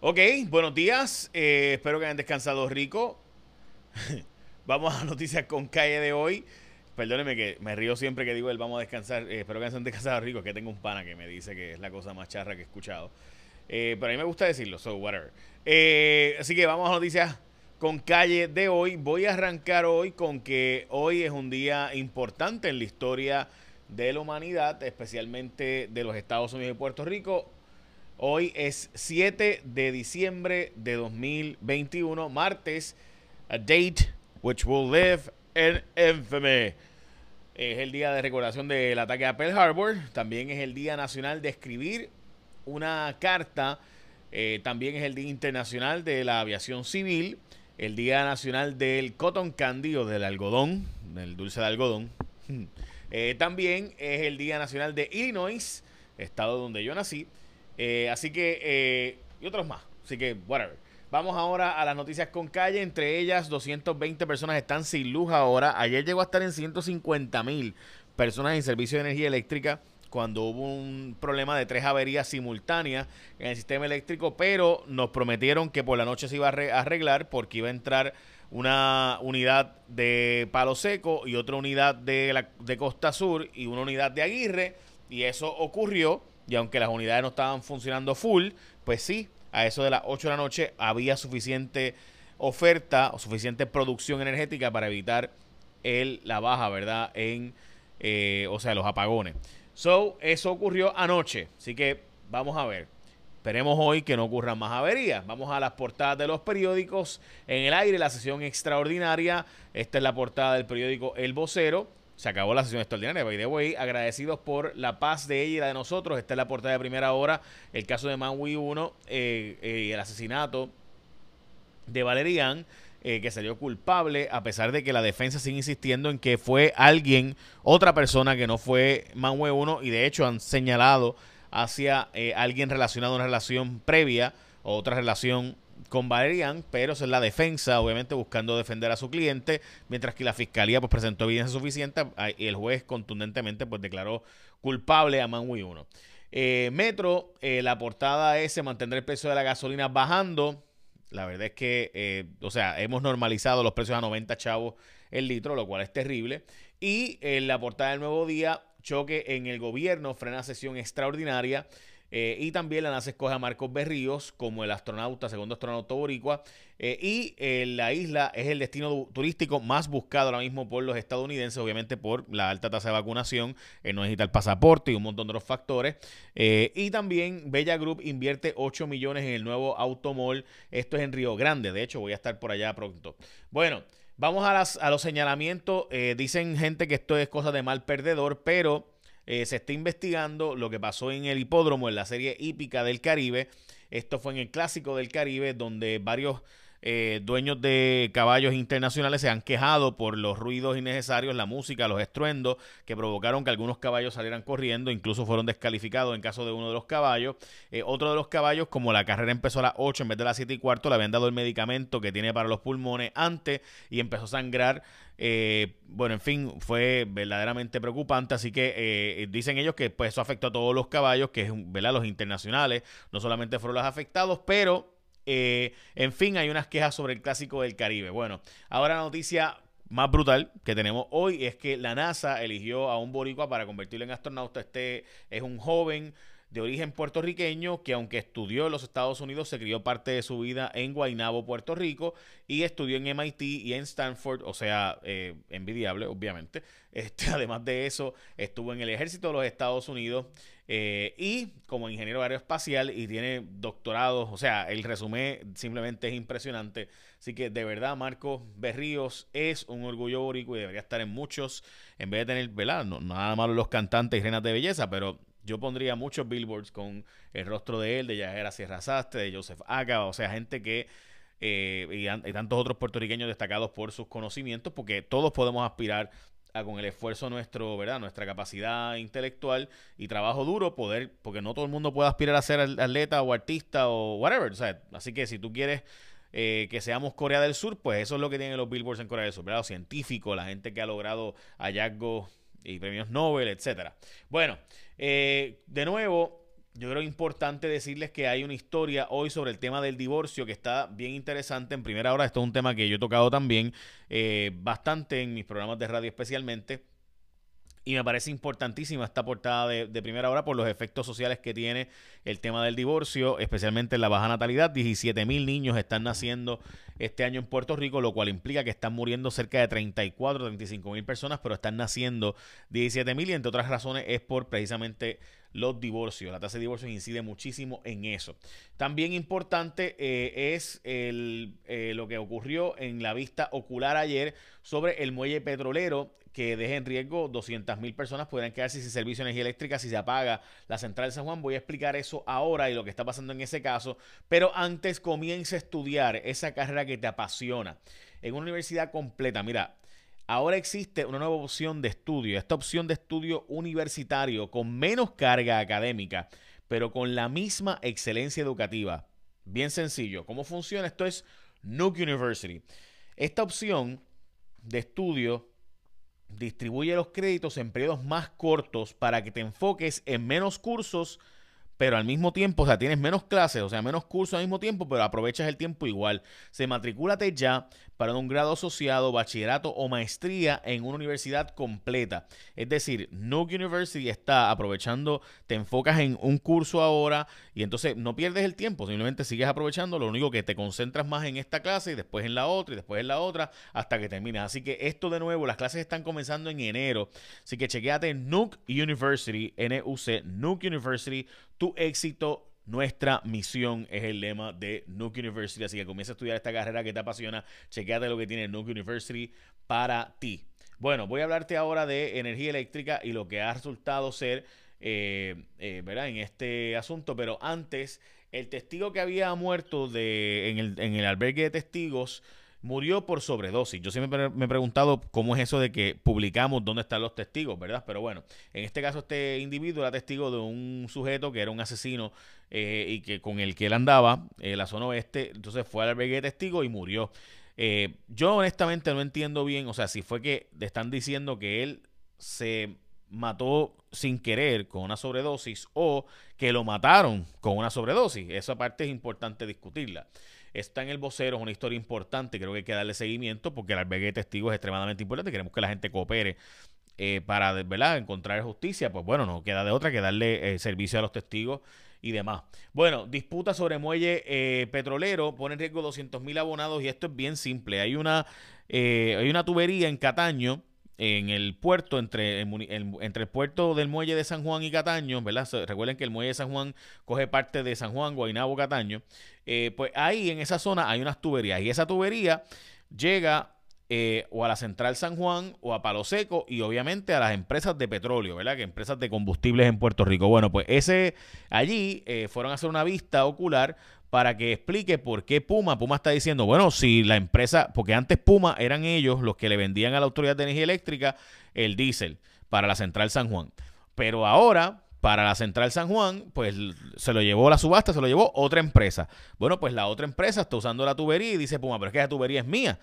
Ok, buenos días. Eh, espero que hayan descansado rico. vamos a noticias con calle de hoy. Perdóneme que me río siempre que digo el vamos a descansar. Eh, espero que hayan descansado rico. Que tengo un pana que me dice que es la cosa más charra que he escuchado. Eh, pero a mí me gusta decirlo, so whatever. así que vamos a noticias con calle de hoy. Voy a arrancar hoy con que hoy es un día importante en la historia de la humanidad, especialmente de los Estados Unidos y Puerto Rico. Hoy es 7 de diciembre de 2021, martes, a date which will live in infamy. Es el día de recordación del ataque a Pearl Harbor. También es el Día Nacional de escribir una carta. Eh, también es el Día Internacional de la Aviación Civil. El Día Nacional del Cotton Candy o del algodón, del dulce de algodón. Eh, también es el Día Nacional de Illinois, estado donde yo nací. Eh, así que, eh, y otros más. Así que, whatever. Vamos ahora a las noticias con calle. Entre ellas, 220 personas están sin luz ahora. Ayer llegó a estar en 150 mil personas en servicio de energía eléctrica cuando hubo un problema de tres averías simultáneas en el sistema eléctrico, pero nos prometieron que por la noche se iba a arreglar porque iba a entrar una unidad de Palo Seco y otra unidad de, la, de Costa Sur y una unidad de Aguirre y eso ocurrió y aunque las unidades no estaban funcionando full, pues sí, a eso de las 8 de la noche había suficiente oferta o suficiente producción energética para evitar el, la baja, ¿verdad? En, eh, o sea, los apagones. So, eso ocurrió anoche. Así que vamos a ver. Esperemos hoy que no ocurran más averías. Vamos a las portadas de los periódicos. En el aire, la sesión extraordinaria. Esta es la portada del periódico El Vocero. Se acabó la sesión extraordinaria. By the way, agradecidos por la paz de ella y la de nosotros. Esta es la portada de primera hora. El caso de Manwi 1 eh, eh, y el asesinato de Valerian. Eh, que salió culpable, a pesar de que la defensa sigue insistiendo en que fue alguien, otra persona que no fue Manwe 1, y de hecho han señalado hacia alguien relacionado a una relación previa o otra relación con Valerian, pero es la defensa, obviamente buscando defender a su cliente, mientras que la fiscalía pues presentó evidencia suficiente y el juez contundentemente pues declaró culpable a Manwi 1. Eh, Metro, eh, la portada es se mantendrá el precio de la gasolina bajando. La verdad es que, eh, o sea, hemos normalizado los precios a 90 chavos el litro, lo cual es terrible. Y en la portada del nuevo día, choque en el gobierno, frena sesión extraordinaria. Eh, y también la NASA escoge a Marcos Berríos como el astronauta, segundo astronauta boricua. Eh, y eh, la isla es el destino turístico más buscado ahora mismo por los estadounidenses, obviamente por la alta tasa de vacunación, no necesita el pasaporte y un montón de otros factores. y también Bella Group invierte 8 millones en el nuevo automol. Esto es en Río Grande, de hecho voy a estar por allá pronto. Bueno. Vamos a, las, a los señalamientos. dicen gente que esto es cosa de mal perdedor, pero eh, se está investigando lo que pasó en el hipódromo en la serie hípica del Caribe. Esto fue en el Clásico del Caribe, donde varios eh, dueños de caballos internacionales se han quejado por los ruidos innecesarios, la música, los estruendos que provocaron que algunos caballos salieran corriendo, incluso fueron descalificados en caso de uno de los caballos. Eh, otro de los caballos, como la carrera empezó a las 8 en vez de las 7 y cuarto, le habían dado el medicamento que tiene para los pulmones antes y empezó a sangrar. Eh, bueno, en fin, fue verdaderamente preocupante. Así que dicen ellos que pues, eso afectó a todos los caballos, que es ¿verdad? los internacionales, no solamente fueron los afectados, pero eh, en fin, hay unas quejas sobre el clásico del Caribe. Bueno, ahora la noticia más brutal que tenemos hoy es que la NASA eligió a un boricua para convertirlo en astronauta. Este es un joven de origen puertorriqueño que aunque estudió en los Estados Unidos, se crió parte de su vida en Guaynabo, Puerto Rico, y estudió en MIT y en Stanford, o sea, eh, envidiable, obviamente. Este, además de eso, estuvo en el ejército de los Estados Unidos eh, y como ingeniero aeroespacial y tiene doctorados, o sea, el resumen simplemente es impresionante. Así que de verdad, Marcos Berríos es un orgullo borico y debería estar en muchos, en vez de tener, ¿verdad? No, nada malo los cantantes y reinas de belleza, pero yo pondría muchos billboards con el rostro de él, de Yajera Sierra Sastre, de Joseph Aga, o sea, gente que eh, y, tantos otros puertorriqueños destacados por sus conocimientos, porque todos podemos aspirar con el esfuerzo nuestro, ¿verdad? Nuestra capacidad intelectual y trabajo duro poder, porque no todo el mundo puede aspirar a ser atleta o artista o whatever, así que si tú quieres eh, que seamos Corea del Sur, pues eso es lo que tienen los billboards en Corea del Sur, ¿verdad? Los científicos, la gente que ha logrado hallazgos y premios Nobel, etcétera. Bueno, eh, de nuevo, yo creo importante decirles que hay una historia hoy sobre el tema del divorcio que está bien interesante. En primera hora, esto es un tema que yo he tocado también eh, bastante en mis programas de radio especialmente. Y me parece importantísima esta portada de, primera hora por los efectos sociales que tiene el tema del divorcio, especialmente en la baja natalidad. 17 mil niños están naciendo este año en Puerto Rico, lo cual implica que están muriendo cerca de 34, 35 mil personas, pero están naciendo 17 mil y entre otras razones es por precisamente los divorcios. La tasa de divorcios incide muchísimo en eso. También importante eh, es el, eh, lo que ocurrió en la vista ocular ayer sobre el muelle petrolero que deja en riesgo 200 mil personas podrían quedarse sin servicio de energía eléctrica si se apaga la central de San Juan. Voy a explicar eso ahora y lo que está pasando en ese caso, pero antes comienza a estudiar esa carrera que te apasiona en una universidad completa. Mira, Ahora existe una nueva opción de estudio, esta opción de estudio universitario con menos carga académica, pero con la misma excelencia educativa. Bien sencillo. ¿Cómo funciona? Esto es Nuke University. Esta opción de estudio distribuye los créditos en periodos más cortos para que te enfoques en menos cursos pero al mismo tiempo, o sea, tienes menos clases, o sea, menos cursos al mismo tiempo, pero aprovechas el tiempo igual. Se matricúlate ya para un grado asociado, bachillerato o maestría en una universidad completa. Es decir, Nuke University está aprovechando, te enfocas en un curso ahora y entonces no pierdes el tiempo, simplemente sigues aprovechando, lo único que te concentras más en esta clase y después en la otra y después en la otra hasta que terminas. Así que esto de nuevo, las clases están comenzando en enero, así que chequeate Nuke University, N-U-C, Nuke University tu éxito, nuestra misión es el lema de Nuke University. Así que comienza a estudiar esta carrera que te apasiona. Chequeate lo que tiene Nuke University para ti. Bueno, voy a hablarte ahora de energía eléctrica y lo que ha resultado ser, eh, eh, ¿verdad? En este asunto. Pero antes, el testigo que había muerto de, en el albergue de testigos murió por sobredosis. Yo siempre me he preguntado cómo es eso de que publicamos dónde están los testigos, ¿verdad? Pero bueno, en este caso este individuo era testigo de un sujeto que era un asesino eh, y que con el que él andaba en la zona oeste, entonces fue al albergue de testigos y murió. Eh, yo honestamente no entiendo bien, o sea, si fue que le están diciendo que él se mató sin querer con una sobredosis o que lo mataron con una sobredosis. Esa parte es importante discutirla. Está en el vocero, es una historia importante, creo que hay que darle seguimiento porque el albergue de testigos es extremadamente importante, queremos que la gente coopere eh, para ¿verdad? encontrar justicia, pues bueno, no queda de otra que darle eh, servicio a los testigos y demás. Bueno, disputa sobre muelle eh, petrolero, pone en riesgo 200 mil abonados y esto es bien simple. Hay una, hay una tubería en Cataño en el puerto, entre el, entre el puerto del muelle de San Juan y Cataño, ¿verdad? Recuerden que el muelle de San Juan coge parte de San Juan, Guaynabo, Cataño. Eh, pues ahí en esa zona hay unas tuberías y esa tubería llega eh, o a la Central San Juan o a Palo Seco y obviamente a las empresas de petróleo, ¿verdad? Que empresas de combustibles en Puerto Rico. Bueno, pues ese allí eh, fueron a hacer una vista ocular para que explique por qué Puma, Puma está diciendo, bueno, si la empresa, porque antes Puma eran ellos los que le vendían a la Autoridad de Energía Eléctrica el diésel para la Central San Juan. Pero ahora, para la Central San Juan, pues se lo llevó la subasta, se lo llevó otra empresa. Bueno, pues la otra empresa está usando la tubería y dice Puma, pero es que esa tubería es mía.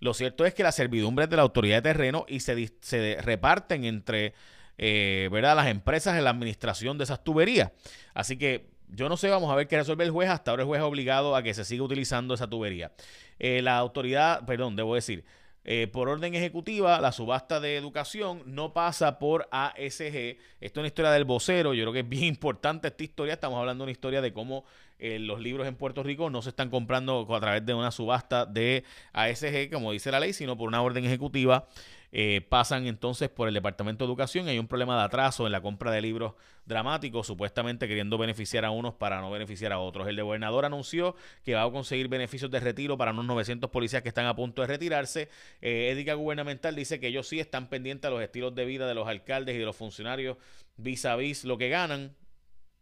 Lo cierto es que la servidumbre es de la autoridad de terreno y se, se reparten entre eh, ¿verdad? las empresas en la administración de esas tuberías. Así que yo no sé, vamos a ver qué resuelve el juez. Hasta ahora el juez es obligado a que se siga utilizando esa tubería. Eh, la autoridad, perdón, debo decir, eh, por orden ejecutiva, la subasta de educación no pasa por ASG. Esto es una historia del vocero. Yo creo que es bien importante esta historia. Estamos hablando de una historia de cómo eh, los libros en Puerto Rico no se están comprando a través de una subasta de ASG, como dice la ley, sino por una orden ejecutiva eh, pasan entonces por el Departamento de Educación hay un problema de atraso en la compra de libros dramáticos, supuestamente queriendo beneficiar a unos para no beneficiar a otros. El gobernador anunció que va a conseguir beneficios de retiro para unos 900 policías que están a punto de retirarse. Eh, Ética Gubernamental dice que ellos sí están pendientes a los estilos de vida de los alcaldes y de los funcionarios vis a vis lo que ganan.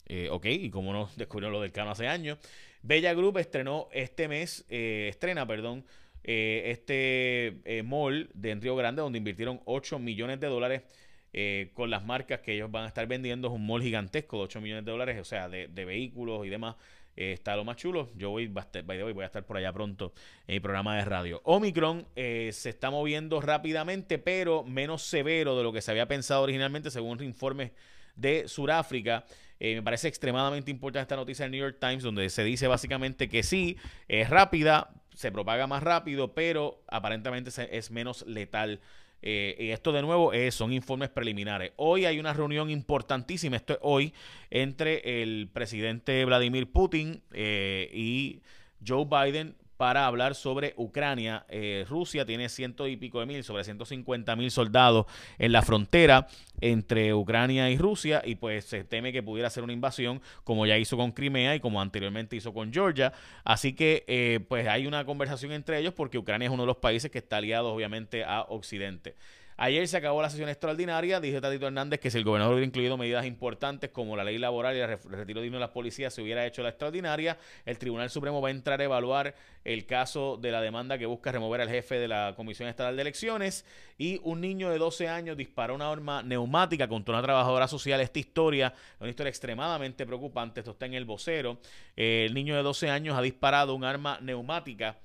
Eh, ok, y como no descubrió lo del cano hace años. Bella Group estrenó este mes, eh, estrena, perdón, eh, este eh, mall de en Río Grande, donde invirtieron 8 millones de dólares eh, con las marcas que ellos van a estar vendiendo. Es un mall gigantesco de 8 millones de dólares, o sea, de, vehículos y demás. está lo más chulo. Yo voy, voy a estar por allá pronto en el programa de radio. Omicron se está moviendo rápidamente, pero menos severo de lo que se había pensado originalmente, según informes de Sudáfrica. me parece extremadamente importante esta noticia del New York Times, donde se dice básicamente que sí, es rápida, se propaga más rápido, pero aparentemente es menos letal eh, y esto de nuevo son informes preliminares. Hoy hay una reunión importantísima, esto es hoy, entre el presidente Vladimir Putin eh, y Joe Biden para hablar sobre Ucrania. Eh, Rusia tiene ciento y pico de mil, sobre 150 mil soldados en la frontera entre Ucrania y Rusia y pues se teme que pudiera ser una invasión como ya hizo con Crimea y como anteriormente hizo con Georgia. Así que eh, pues hay una conversación entre ellos porque Ucrania es uno de los países que está aliado obviamente a Occidente. Ayer se acabó la sesión extraordinaria. Dijo Tatito Hernández que si el gobernador hubiera incluido medidas importantes como la ley laboral y el retiro digno de las policías se hubiera hecho la extraordinaria, el Tribunal Supremo va a entrar a evaluar el caso de la demanda que busca remover al jefe de la Comisión Estatal de Elecciones. Y un niño de 12 años disparó una arma neumática contra una trabajadora social. Esta historia es una historia extremadamente preocupante. Esto está en el vocero. Eh, el niño de 12 años ha disparado un arma neumática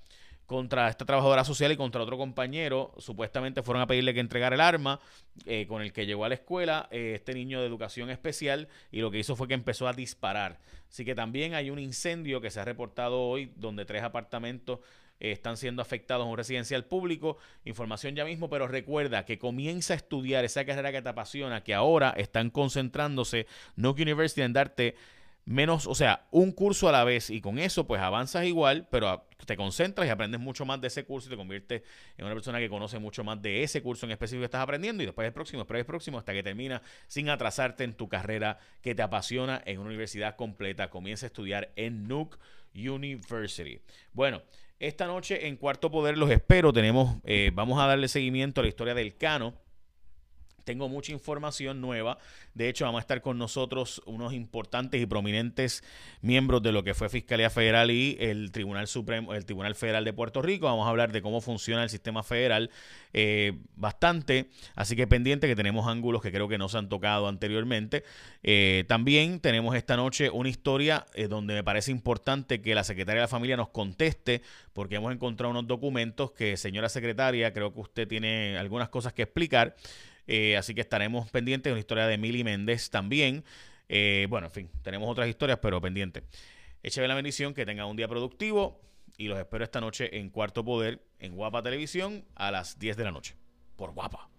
contra esta trabajadora social y contra otro compañero. Supuestamente fueron a pedirle que entregara el arma eh, con el que llegó a la escuela eh, este niño de educación especial y lo que hizo fue que empezó a disparar. Así que también hay un incendio que se ha reportado hoy donde tres apartamentos eh, están siendo afectados en un residencial público. Información ya mismo, pero recuerda que comienza a estudiar esa carrera que te apasiona, que ahora están concentrándose Nuke University en darte menos, o sea, un curso a la vez y con eso pues avanzas igual, pero te concentras y aprendes mucho más de ese curso y te conviertes en una persona que conoce mucho más de ese curso en específico que estás aprendiendo y después el próximo, después el próximo hasta que termina sin atrasarte en tu carrera que te apasiona en una universidad completa. Comienza a estudiar en Nuke University. Bueno, esta noche en Cuarto Poder los espero. Tenemos, eh, vamos a darle seguimiento a la historia del Cano tengo mucha información nueva. De hecho, vamos a estar con nosotros unos importantes y prominentes miembros de lo que fue Fiscalía Federal y el Tribunal Supremo, el Tribunal Federal de Puerto Rico. Vamos a hablar de cómo funciona el sistema federal eh, bastante. Así que pendiente que tenemos ángulos que creo que no se han tocado anteriormente. Eh, también tenemos esta noche una historia eh, donde me parece importante que la secretaria de la familia nos conteste porque hemos encontrado unos documentos que, señora secretaria, creo que usted tiene algunas cosas que explicar. Eh, así que estaremos pendientes de una historia de Mili Méndez también. Eh, bueno, en fin, tenemos otras historias, pero pendientes. Écheme la bendición, que tengan un día productivo y los espero esta noche en Cuarto Poder, en Guapa Televisión, a las 10 de la noche. Por Guapa.